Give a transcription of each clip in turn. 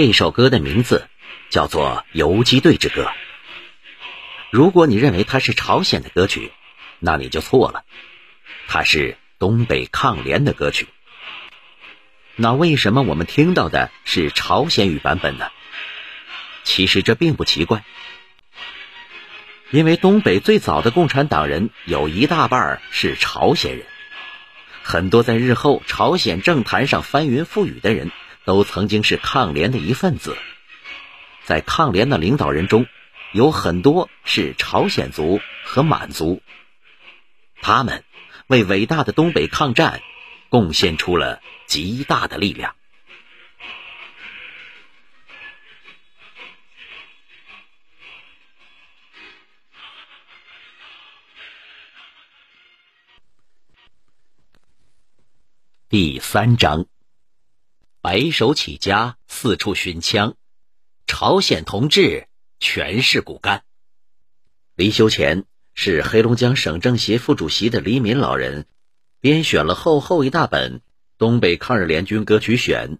这首歌的名字叫做《游击队之歌》。如果你认为它是朝鲜的歌曲，那你就错了，它是东北抗联的歌曲。那为什么我们听到的是朝鲜语版本呢？其实这并不奇怪，因为东北最早的共产党人有一大半是朝鲜人，很多在日后朝鲜政坛上翻云覆雨的人。都曾经是抗联的一份子，在抗联的领导人中，有很多是朝鲜族和满族，他们为伟大的东北抗战贡献出了极大的力量。第三章。白手起家，四处寻枪，朝鲜同志全是骨干。离休前是黑龙江省政协副主席的黎民老人，编选了厚厚一大本《东北抗日联军歌曲选》，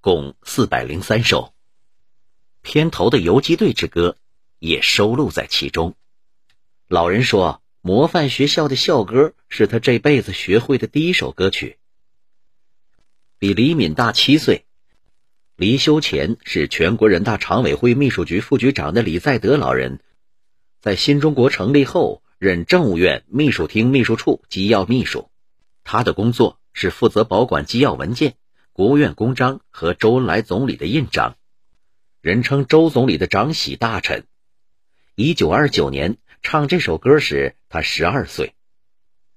共四百零三首。片头的《游击队之歌》也收录在其中。老人说，模范学校的校歌是他这辈子学会的第一首歌曲。比李敏大七岁，李修乾是全国人大常委会秘书局副局长的李在德老人，在新中国成立后任政务院秘书厅秘书处机要秘书，他的工作是负责保管机要文件、国务院公章和周恩来总理的印章，人称周总理的长喜大臣。一九二九年唱这首歌时，他十二岁，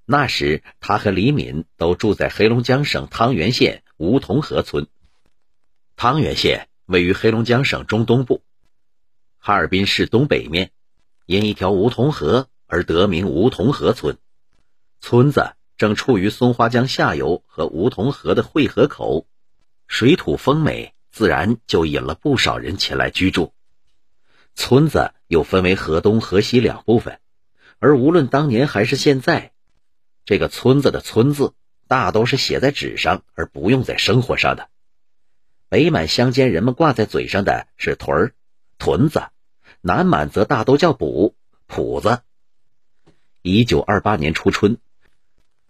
那时他和李敏都住在黑龙江省汤原县。梧桐河村，汤原县位于黑龙江省中东部，哈尔滨市东北面，因一条梧桐河而得名梧桐河村。村子正处于松花江下游和梧桐河的汇合口，水土丰美，自然就引了不少人前来居住。村子又分为河东、河西两部分，而无论当年还是现在，这个村子的“村”字。大都是写在纸上，而不用在生活上的。北满乡间人们挂在嘴上的是屯儿、屯子，南满则大都叫卜、谱子。一九二八年初春，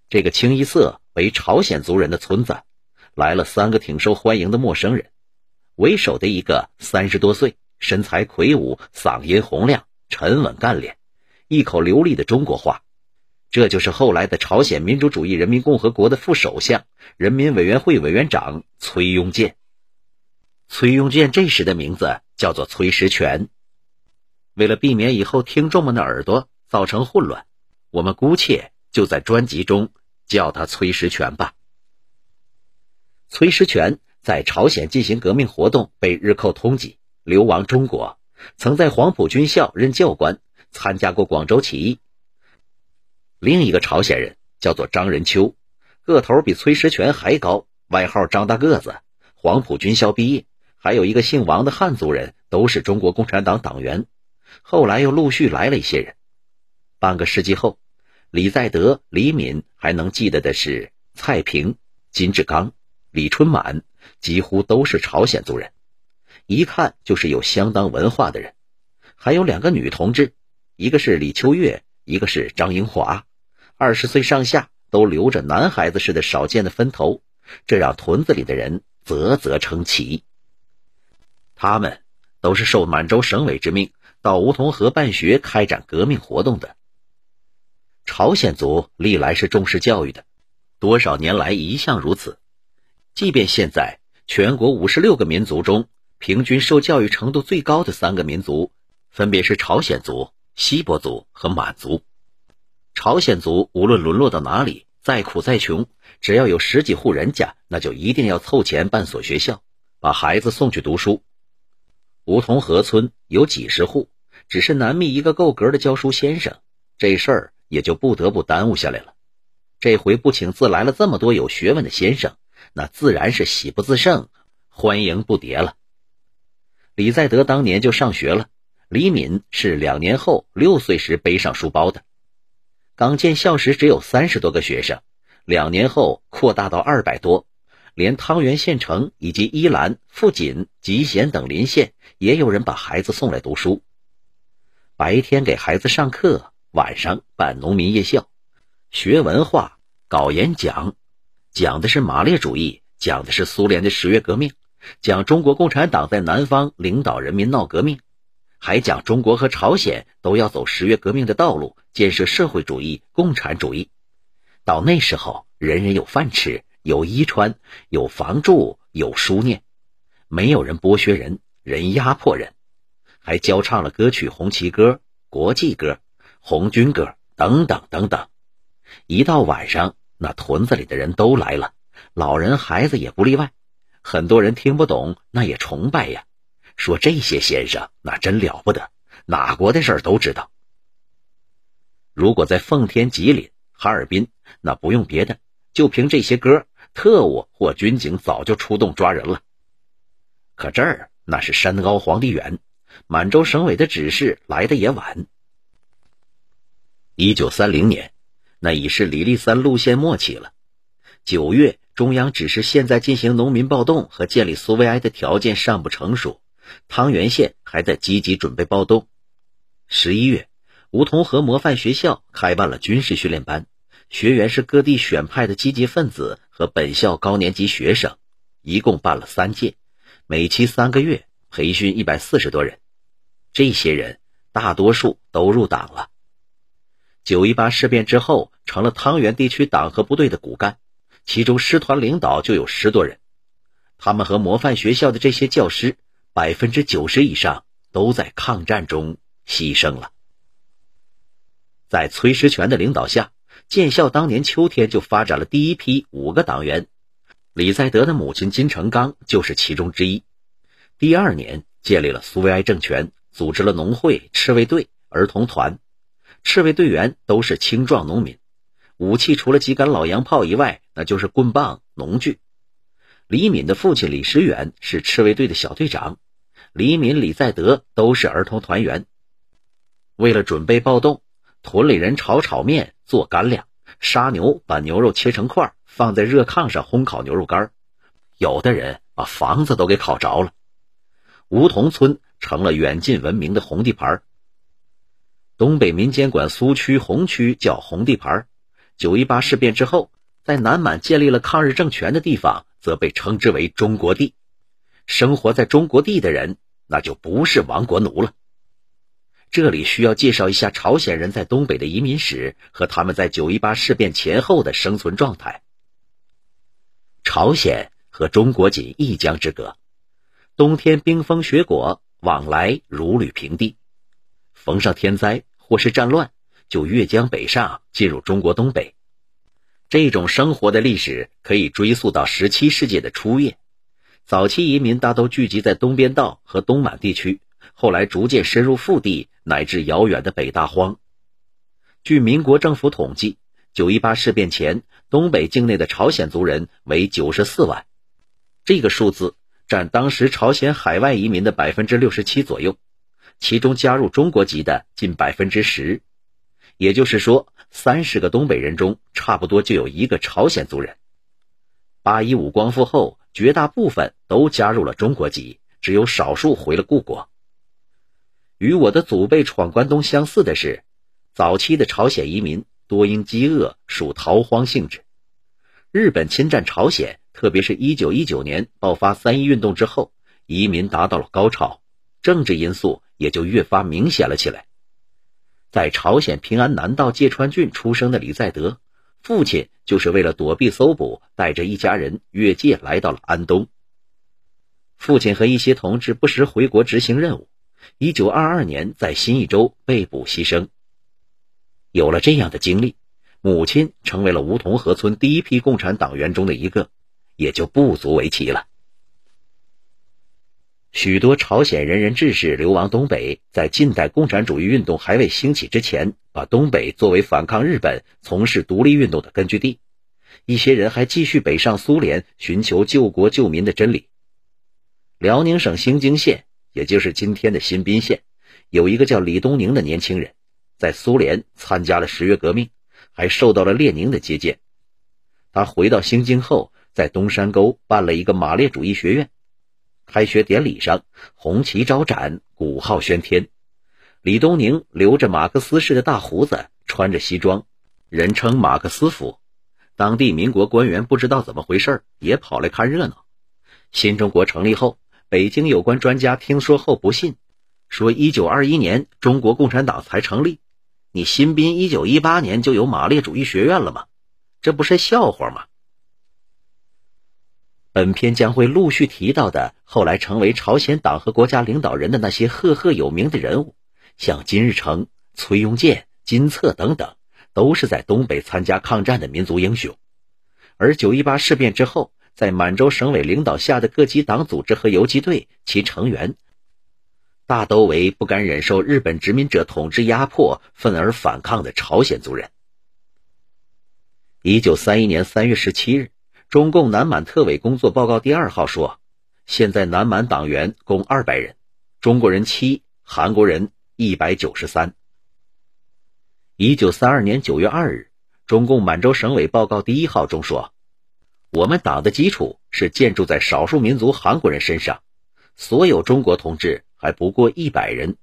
这个清一色为朝鲜族人的村子，来了三个挺受欢迎的陌生人。为首的一个三十多岁，身材魁梧，嗓音洪亮，沉稳干练，一口流利的中国话。这就是后来的朝鲜民主主义人民共和国的副首相、人民委员会委员长崔庸健。崔庸健这时的名字叫做崔石泉。为了避免以后听众们的耳朵造成混乱，我们姑且就在专辑中叫他崔石泉吧。崔石泉在朝鲜进行革命活动，被日寇通缉，流亡中国，曾在黄埔军校任教官，参加过广州起义。另一个朝鲜人叫做张仁秋，个头比崔石全还高，外号张大个子。黄埔军校毕业，还有一个姓王的汉族人，都是中国共产党党员。后来又陆续来了一些人。半个世纪后，李在德、李敏还能记得的是蔡平、金志刚、李春满，几乎都是朝鲜族人，一看就是有相当文化的人。还有两个女同志，一个是李秋月，一个是张英华。二十岁上下都留着男孩子似的少见的分头，这让屯子里的人啧啧称奇。他们都是受满洲省委之命到梧桐河办学、开展革命活动的。朝鲜族历来是重视教育的，多少年来一向如此。即便现在全国五十六个民族中，平均受教育程度最高的三个民族，分别是朝鲜族、锡伯族和满族。朝鲜族无论沦落到哪里，再苦再穷，只要有十几户人家，那就一定要凑钱办所学校，把孩子送去读书。梧桐河村有几十户，只是难觅一个够格的教书先生，这事儿也就不得不耽误下来了。这回不请自来了这么多有学问的先生，那自然是喜不自胜，欢迎不迭了。李在德当年就上学了，李敏是两年后六岁时背上书包的。刚建校时只有三十多个学生，两年后扩大到二百多，连汤原县城以及伊兰、富锦、吉贤等邻县，也有人把孩子送来读书。白天给孩子上课，晚上办农民夜校，学文化，搞演讲，讲的是马列主义，讲的是苏联的十月革命，讲中国共产党在南方领导人民闹革命，还讲中国和朝鲜都要走十月革命的道路，建设社会主义、共产主义。到那时候，人人有饭吃。有衣穿，有房住，有书念，没有人剥削人，人压迫人，还教唱了歌曲《红旗歌》《国际歌》《红军歌》等等等等。一到晚上，那屯子里的人都来了，老人孩子也不例外。很多人听不懂，那也崇拜呀，说这些先生那真了不得，哪国的事儿都知道。如果在奉天、吉林、哈尔滨，那不用别的，就凭这些歌。特务或军警早就出动抓人了，可这儿那是山高皇帝远，满洲省委的指示来的也晚。一九三零年，那已是李立三路线末期了。九月，中央指示现在进行农民暴动和建立苏维埃的条件尚不成熟，汤原县还在积极准备暴动。十一月，梧桐河模范学校开办了军事训练班。学员是各地选派的积极分子和本校高年级学生，一共办了三届，每期三个月，培训一百四十多人。这些人大多数都入党了。九一八事变之后，成了汤原地区党和部队的骨干，其中师团领导就有十多人。他们和模范学校的这些教师，百分之九十以上都在抗战中牺牲了。在崔石泉的领导下。建校当年秋天就发展了第一批五个党员，李在德的母亲金成刚就是其中之一。第二年建立了苏维埃政权，组织了农会、赤卫队、儿童团。赤卫队员都是青壮农民，武器除了几杆老洋炮以外，那就是棍棒、农具。李敏的父亲李时远是赤卫队的小队长，李敏、李在德都是儿童团员。为了准备暴动。屯里人炒炒面，做干粮；杀牛，把牛肉切成块，放在热炕上烘烤牛肉干。有的人把房子都给烤着了。梧桐村成了远近闻名的红地盘。东北民间管苏区、红区叫红地盘。九一八事变之后，在南满建立了抗日政权的地方，则被称之为中国地。生活在中国地的人，那就不是亡国奴了。这里需要介绍一下朝鲜人在东北的移民史和他们在九一八事变前后的生存状态。朝鲜和中国仅一江之隔，冬天冰封雪果，往来如履平地；逢上天灾或是战乱，就越江北上进入中国东北。这种生活的历史可以追溯到十七世纪的初叶，早期移民大都聚集在东边道和东满地区。后来逐渐深入腹地，乃至遥远的北大荒。据民国政府统计，九一八事变前，东北境内的朝鲜族人为九十四万，这个数字占当时朝鲜海外移民的百分之六十七左右，其中加入中国籍的近百分之十。也就是说，三十个东北人中，差不多就有一个朝鲜族人。八一五光复后，绝大部分都加入了中国籍，只有少数回了故国。与我的祖辈闯关东相似的是，早期的朝鲜移民多因饥饿，属逃荒性质。日本侵占朝鲜，特别是一九一九年爆发三一运动之后，移民达到了高潮，政治因素也就越发明显了起来。在朝鲜平安南道芥川郡出生的李在德，父亲就是为了躲避搜捕，带着一家人越界来到了安东。父亲和一些同志不时回国执行任务。一九二二年，在新义州被捕牺牲。有了这样的经历，母亲成为了梧桐河村第一批共产党员中的一个，也就不足为奇了。许多朝鲜仁人志士流亡东北，在近代共产主义运动还未兴起之前，把东北作为反抗日本、从事独立运动的根据地。一些人还继续北上苏联，寻求救国救民的真理。辽宁省兴京县。也就是今天的新宾县，有一个叫李东宁的年轻人，在苏联参加了十月革命，还受到了列宁的接见。他回到兴京后，在东山沟办了一个马列主义学院。开学典礼上，红旗招展，鼓号喧天。李东宁留着马克思式的大胡子，穿着西装，人称马克思夫。当地民国官员不知道怎么回事，也跑来看热闹。新中国成立后，北京有关专家听说后不信，说一九二一年中国共产党才成立，你新宾一九一八年就有马列主义学院了吗？这不是笑话吗？本篇将会陆续提到的后来成为朝鲜党和国家领导人的那些赫赫有名的人物，像金日成、崔庸健、金策等等，都是在东北参加抗战的民族英雄。而九一八事变之后，在满洲省委领导下的各级党组织和游击队，其成员大都为不敢忍受日本殖民者统治压迫，愤而反抗的朝鲜族人。一九三一年三月十七日。中共南满特委工作报告第二号说，现在南满党员共二百人，中国人七，韩国人一百九十三。一九三二年九月二日，中共满洲省委报告第一号中说，我们党的基础是建筑在少数民族韩国人身上，所有中国同志还不过一百人。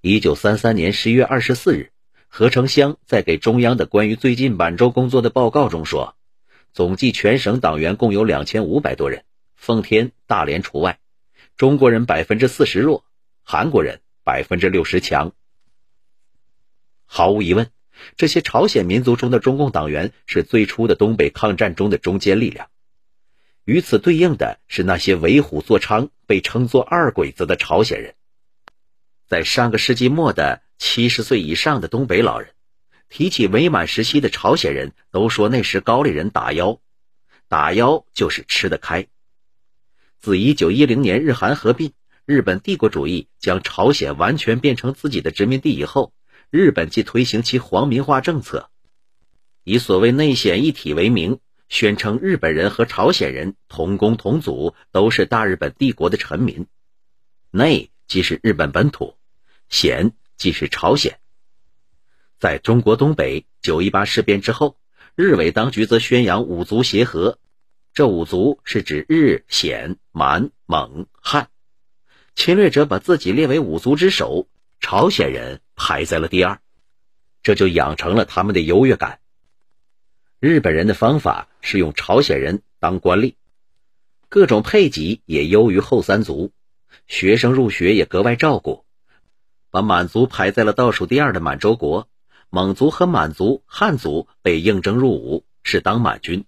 一九三三年十一月二十四日，何成湘在给中央的关于最近满洲工作的报告中说。总计全省党员共有两千五百多人，奉天、大连除外。中国人百分之四十弱，韩国人百分之六十强。毫无疑问，这些朝鲜民族中的中共党员是最初的东北抗战中的中坚力量。与此对应的是那些为虎作伥、被称作二鬼子的朝鲜人。在上个世纪末的七十岁以上的东北老人。提起伪满时期的朝鲜人，都说那时高丽人打妖，打妖就是吃得开。自一九一零年日韩合并，日本帝国主义将朝鲜完全变成自己的殖民地以后，日本即推行其皇民化政策，以所谓内显一体为名，宣称日本人和朝鲜人同工同祖，都是大日本帝国的臣民。内即是日本本土，显即是朝鲜。在中国东北九一八事变之后，日伪当局则宣扬五族协和。这五族是指日、鲜、满、蒙、汉。侵略者把自己列为五族之首，朝鲜人排在了第二，这就养成了他们的优越感。日本人的方法是用朝鲜人当官吏，各种配给也优于后三族，学生入学也格外照顾，把满族排在了倒数第二的满洲国。蒙族和满族、汉族被应征入伍，是当满军；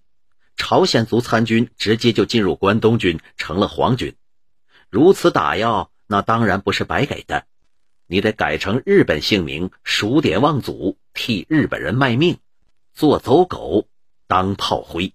朝鲜族参军，直接就进入关东军，成了皇军。如此打药，那当然不是白给的，你得改成日本姓名，数典忘祖，替日本人卖命，做走狗，当炮灰。